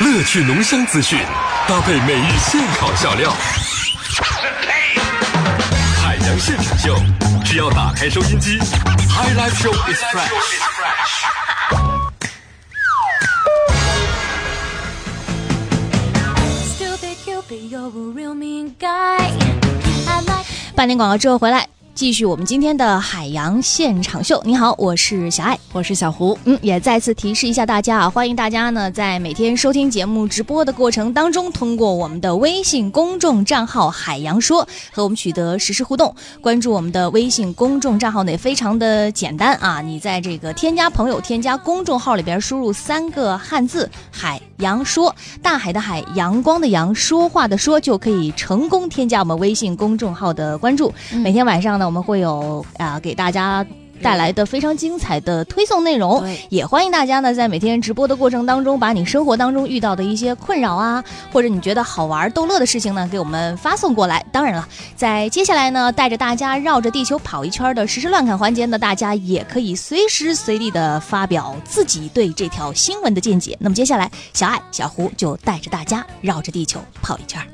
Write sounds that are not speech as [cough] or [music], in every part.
乐趣浓香资讯，搭配每日现烤笑料。海洋现场秀，只要打开收音机，High Life Show is fresh。半年广告之后回来，继续我们今天的海洋现场秀。你好，我是小爱。我是小胡，嗯，也再次提示一下大家啊，欢迎大家呢在每天收听节目直播的过程当中，通过我们的微信公众账号“海洋说”和我们取得实时互动。关注我们的微信公众账号呢也非常的简单啊，你在这个添加朋友、添加公众号里边输入三个汉字“海洋说”，大海的海，阳光的阳，说话的说，就可以成功添加我们微信公众号的关注。每天晚上呢，我们会有啊、给大家。带来的非常精彩的推送内容，也欢迎大家呢在每天直播的过程当中，把你生活当中遇到的一些困扰啊，或者你觉得好玩逗乐的事情呢，给我们发送过来。当然了，在接下来呢，带着大家绕着地球跑一圈的实时乱侃环节呢，大家也可以随时随地的发表自己对这条新闻的见解。那么接下来，小爱、小胡就带着大家绕着地球跑一圈。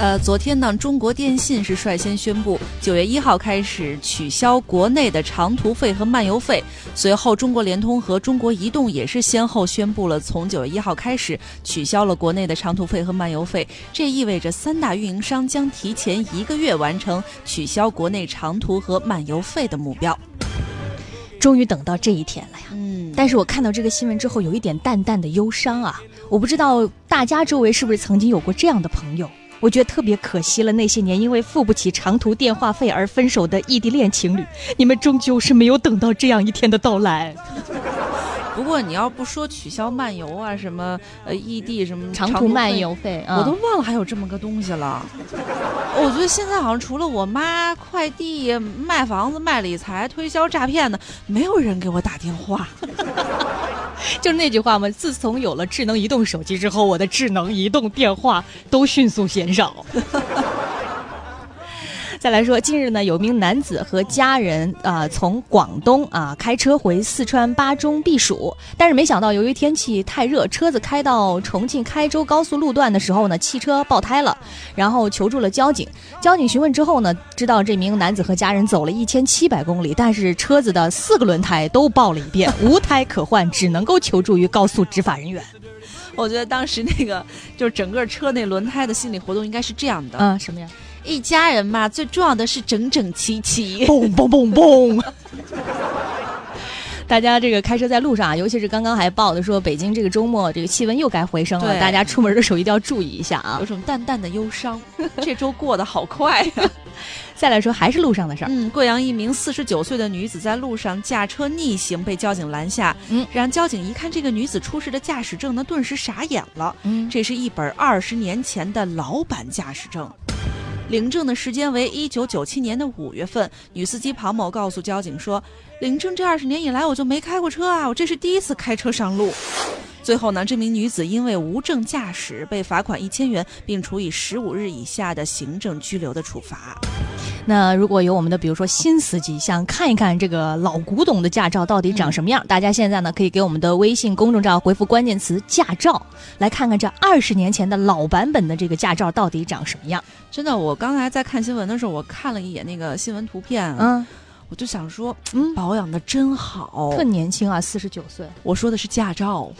呃，昨天呢，中国电信是率先宣布，九月一号开始取消国内的长途费和漫游费。随后，中国联通和中国移动也是先后宣布了，从九月一号开始取消了国内的长途费和漫游费。这意味着三大运营商将提前一个月完成取消国内长途和漫游费的目标。终于等到这一天了呀！嗯，但是我看到这个新闻之后，有一点淡淡的忧伤啊！我不知道大家周围是不是曾经有过这样的朋友？我觉得特别可惜了，那些年因为付不起长途电话费而分手的异地恋情侣，你们终究是没有等到这样一天的到来。[laughs] 不过你要不说取消漫游啊，什么呃异地什么长途漫游费，啊我都忘了还有这么个东西了。[laughs] 我觉得现在好像除了我妈快递、卖房子、卖理财、推销诈骗的，没有人给我打电话。[laughs] 就是那句话嘛，自从有了智能移动手机之后，我的智能移动电话都迅速减少。再来说，近日呢，有名男子和家人啊、从广东啊、开车回四川巴中避暑，但是没想到由于天气太热，车子开到重庆开州高速路段的时候呢，汽车爆胎了，然后求助了交警。交警询问之后呢，知道这名男子和家人走了一千七百公里，但是车子的四个轮胎都爆了一遍，无胎可换，只能够求助于高速执法人员。我觉得当时那个就是整个车那轮胎的心理活动应该是这样的：嗯，什么呀？一家人嘛，最重要的是整整齐齐。嘣嘣嘣嘣！[laughs] 大家这个开车在路上啊，尤其是刚刚还报的说北京这个周末这个气温又该回升了，大家出门的时候一定要注意一下啊有。种淡淡的忧伤，[laughs] 这周过得好快呀、[laughs] 再来说还是路上的事儿，嗯，贵阳一名四十九岁的女子在路上驾车逆行，被交警拦下。嗯，让交警一看这个女子出示的驾驶证呢，顿时傻眼了。嗯，这是一本二十年前的老版驾驶证，领证的时间为一九九七年的五月份。女司机庞某告诉交警说，领证这二十年以来我就没开过车啊，我这是第一次开车上路。最后呢，这名女子因为无证驾驶被罚款一千元，并处以十五日以下的行政拘留的处罚。那如果有我们的比如说新司机想看一看这个老古董的驾照到底长什么样，大家现在呢可以给我们的微信公众账号回复关键词“驾照”，来看看这二十年前的老版本的这个驾照到底长什么样。真的，我刚才在看新闻的时候，我看了一眼那个新闻图片，嗯我就想说，嗯，保养的真好。特年轻啊，四十九岁。我说的是驾照，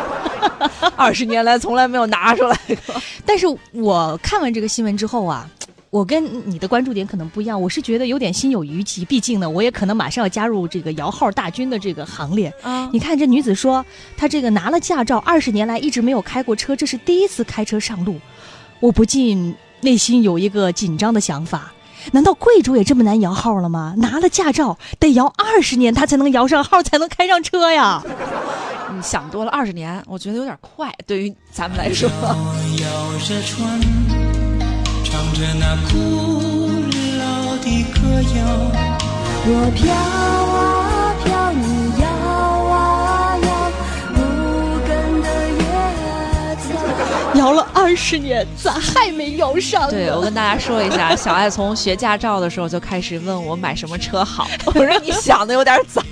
[laughs] 二十年来从来没有拿出来过。[laughs] 但是我看完这个新闻之后啊，我跟你的关注点可能不一样，我是觉得有点心有余悸。毕竟呢，我也可能马上要加入这个摇号大军的这个行列。啊你看这女子说，她这个拿了驾照，二十年来一直没有开过车，这是第一次开车上路，我不禁内心有一个紧张的想法。难道贵州也这么难摇号了吗？拿了驾照得摇二十年，他才能摇上号，才能开上车呀！你想多了，二十年，我觉得有点快，对于咱们来说。摇着船，唱着那古老的歌谣。我飘啊摇了二十年，咋还没摇上？对，我跟大家说一下，小爱从学驾照的时候就开始问我买什么车好。[laughs] 我说你想的有点早。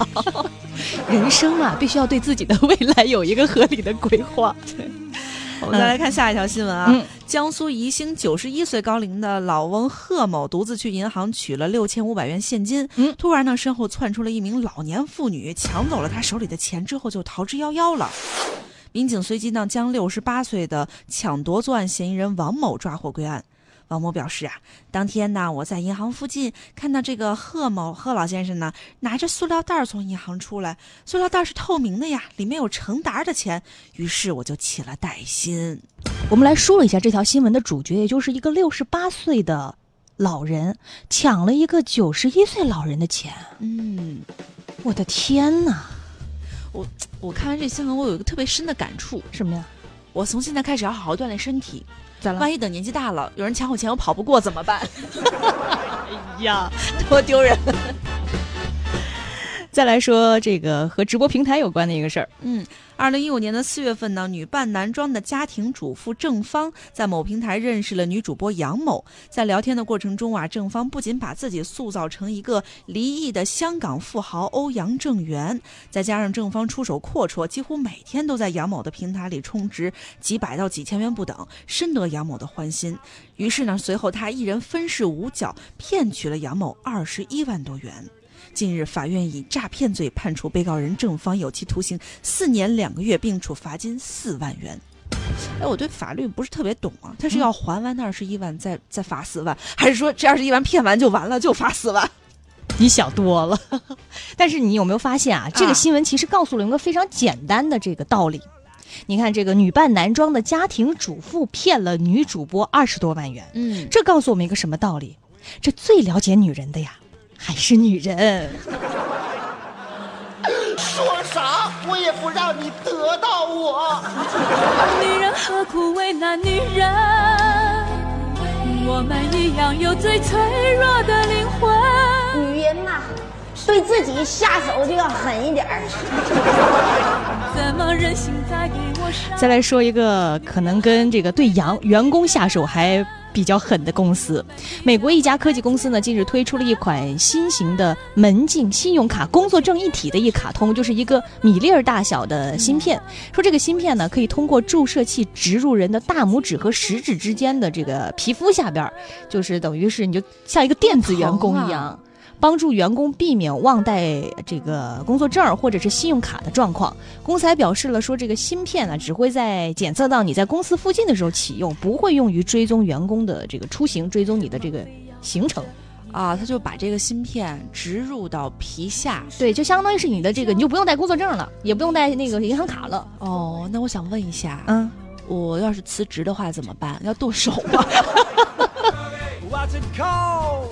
人生嘛，必须要对自己的未来有一个合理的规划。[laughs] 我们再来看下一条新闻啊，嗯江苏宜兴九十一岁高龄的老翁贺某独自去银行取了六千五百元现金，嗯突然呢身后窜出了一名老年妇女，抢走了他手里的钱之后就逃之夭夭了。民警随即呢将六十八岁的抢夺作案嫌疑人王某抓获归案。王某表示啊，当天呢我在银行附近看到这个贺某贺老先生呢拿着塑料袋儿从银行出来，塑料袋儿是透明的呀，里面有成沓儿的钱，于是我就起了歹心。我们来梳理一下这条新闻的主角，也就是一个六十八岁的老人抢了一个九十一岁老人的钱。嗯，我的天哪！我我看完这新闻，我有一个特别深的感触。什么呀？我从现在开始要好好锻炼身体，咋了？万一等年纪大了，有人抢我钱，我跑不过怎么办？[laughs] 哎呀！多丢人！再来说这个和直播平台有关的一个事儿。嗯，二零一五年的四月份呢，女扮男装的家庭主妇郑芳在某平台认识了女主播杨某。在聊天的过程中啊，郑芳不仅把自己塑造成一个离异的香港富豪欧阳正元，再加上郑芳出手阔绰，几乎每天都在杨某的平台里充值几百到几千元不等，深得杨某的欢心。于是呢，随后他一人分饰五角，骗取了杨某二十一万多元。近日，法院以诈骗罪判处被告人郑芳有期徒刑四年两个月，并处罚金四万元。哎，我对法律不是特别懂啊，他是要还完那二十一万再再罚四万，还是说这二十一万骗完就完了就罚四万？你想多了。[laughs] 但是你有没有发现啊？这个新闻其实告诉了一个非常简单的这个道理。你看，这个女扮男装的家庭主妇骗了女主播二十多万元，嗯，这告诉我们一个什么道理？这最了解女人的呀，还是女人。说啥我也不让你得到我。女人何苦为难女人？我们一样有最脆弱的灵魂。女人呐、对自己下手就要狠一点儿。怎么忍心再给我伤？再来说一个可能跟这个对员员工下手还比较狠的公司，美国一家科技公司呢，近日推出了一款新型的门禁信用卡工作证一体的一卡通，就是一个米粒儿大小的芯片。说这个芯片呢，可以通过注射器植入人的大拇指和食指之间的这个皮肤下边儿，就是等于是你就像一个电子员工一样。帮助员工避免忘带这个工作证儿或者是信用卡的状况。公司还表示了说，这个芯片呢只会在检测到你在公司附近的时候启用，不会用于追踪员工的这个出行，追踪你的这个行程。啊，他就把这个芯片植入到皮下。对，就相当于是你的这个，你就不用带工作证了，也不用带那个银行卡了。哦，那我想问一下，嗯，我要是辞职的话怎么办？要剁手吗？[laughs] [laughs] [laughs]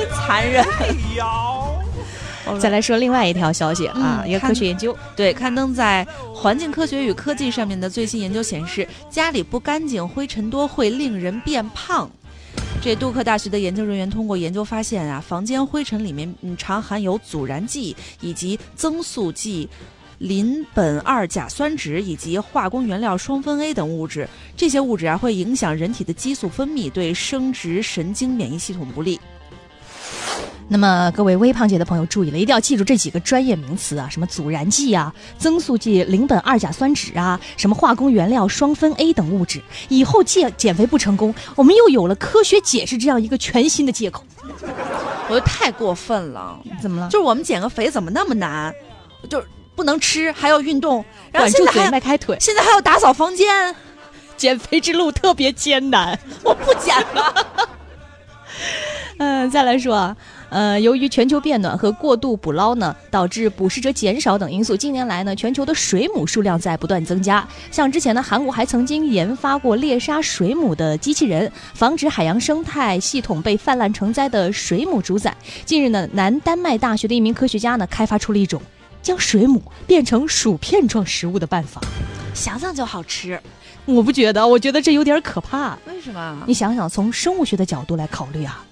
真残忍。再来说另外一条消息啊，一个科学研究。对，刊登在《环境科学与科技》上面的最新研究显示，家里不干净、灰尘多会令人变胖。这杜克大学的研究人员通过研究发现啊，房间灰尘里面嗯常含有阻燃剂以及增速剂。邻苯二甲酸酯以及化工原料双酚 A 等物质，这些物质啊会影响人体的激素分泌，对生殖神经免疫系统不利。那么各位微胖界的朋友注意了，一定要记住这几个专业名词啊，什么阻燃剂啊、增速剂、邻苯二甲酸酯啊，什么化工原料双酚 A 等物质。以后减减肥不成功，我们又有了科学解释这样一个全新的借口。我觉得太过分了，怎么了？就是我们减个肥怎么那么难？就是不能吃，还要运动，然后管住嘴，现在还迈开腿，现在还要打扫房间，减肥之路特别艰难。[laughs] 我不减了。嗯、再来说啊，呃，由于全球变暖和过度捕捞呢，导致捕食者减少等因素，近年来呢，全球的水母数量在不断增加。像之前呢，韩国还曾经研发过猎杀水母的机器人，防止海洋生态系统被泛滥成灾的水母主宰。近日呢，南丹麦大学的一名科学家呢，开发出了一种将水母变成薯片状食物的办法。想想就好吃，我不觉得，我觉得这有点可怕。为什么？你想想，从生物学的角度来考虑啊，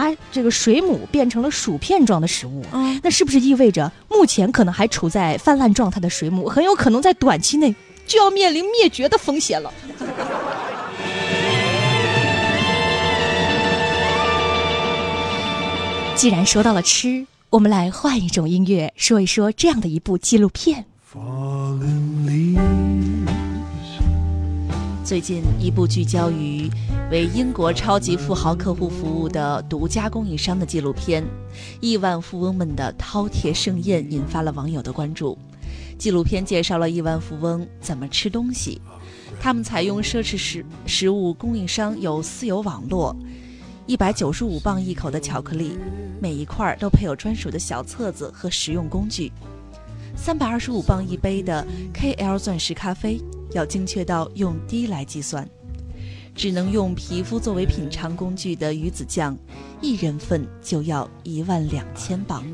啊这个水母变成了薯片状的食物那是不是意味着目前可能还处在泛滥状态的水母很有可能在短期内就要面临灭绝的风险了？[laughs] 既然说到了吃我们来换一种音乐说一说这样的一部纪录片。Falling 最近一部聚焦于为英国超级富豪客户服务的独家供应商的纪录片《亿万富翁们的饕餮盛宴》引发了网友的关注。纪录片介绍了亿万富翁怎么吃东西，他们采用奢侈食食物供应商有私有网络。一百九十五磅一口的巧克力，每一块都配有专属的小册子和实用工具。三百二十五磅一杯的 KL 钻石咖啡，要精确到用滴来计算。只能用皮肤作为品尝工具的鱼子酱，一人份就要一万两千磅。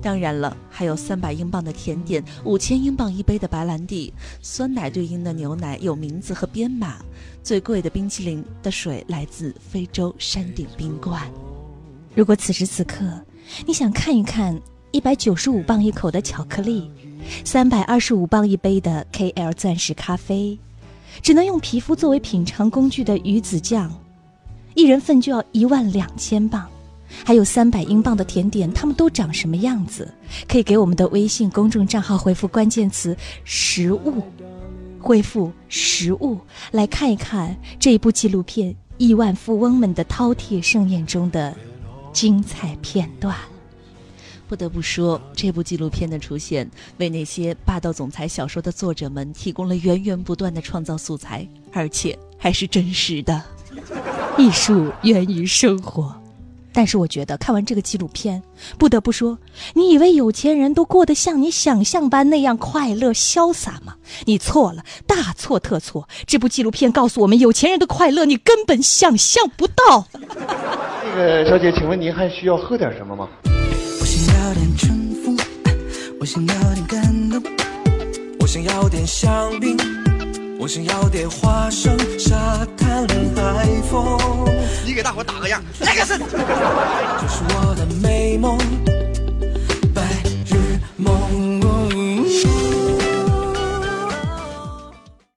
当然了，还有三百英镑的甜点，五千英镑一杯的白兰地，酸奶对应的牛奶有名字和编码。最贵的冰淇淋的水来自非洲山顶冰冠。如果此时此刻你想看一看一百九十五磅一口的巧克力，三百二十五磅一杯的 KL 钻石咖啡，只能用皮肤作为品尝工具的鱼子酱，一人份就要一万两千磅，还有三百英镑的甜点，它们都长什么样子？可以给我们的微信公众账号回复关键词“食物”。恢复食物，来看一看这一部纪录片《亿万富翁们的饕餮盛宴》中的精彩片段。不得不说，这部纪录片的出现，为那些霸道总裁小说的作者们提供了源源不断的创造素材，而且还是真实的。[laughs] 艺术源于生活。但是我觉得看完这个纪录片，不得不说，你以为有钱人都过得像你想象般那样快乐潇洒吗？你错了，大错特错。这部纪录片告诉我们，有钱人的快乐你根本想象不到。[laughs] 那个小姐，请问您还需要喝点什么吗？我想要点，感动，我想要点香槟，我想要点花生、沙滩、海风。你给大伙打个样，来个是。这是我的美梦，白日梦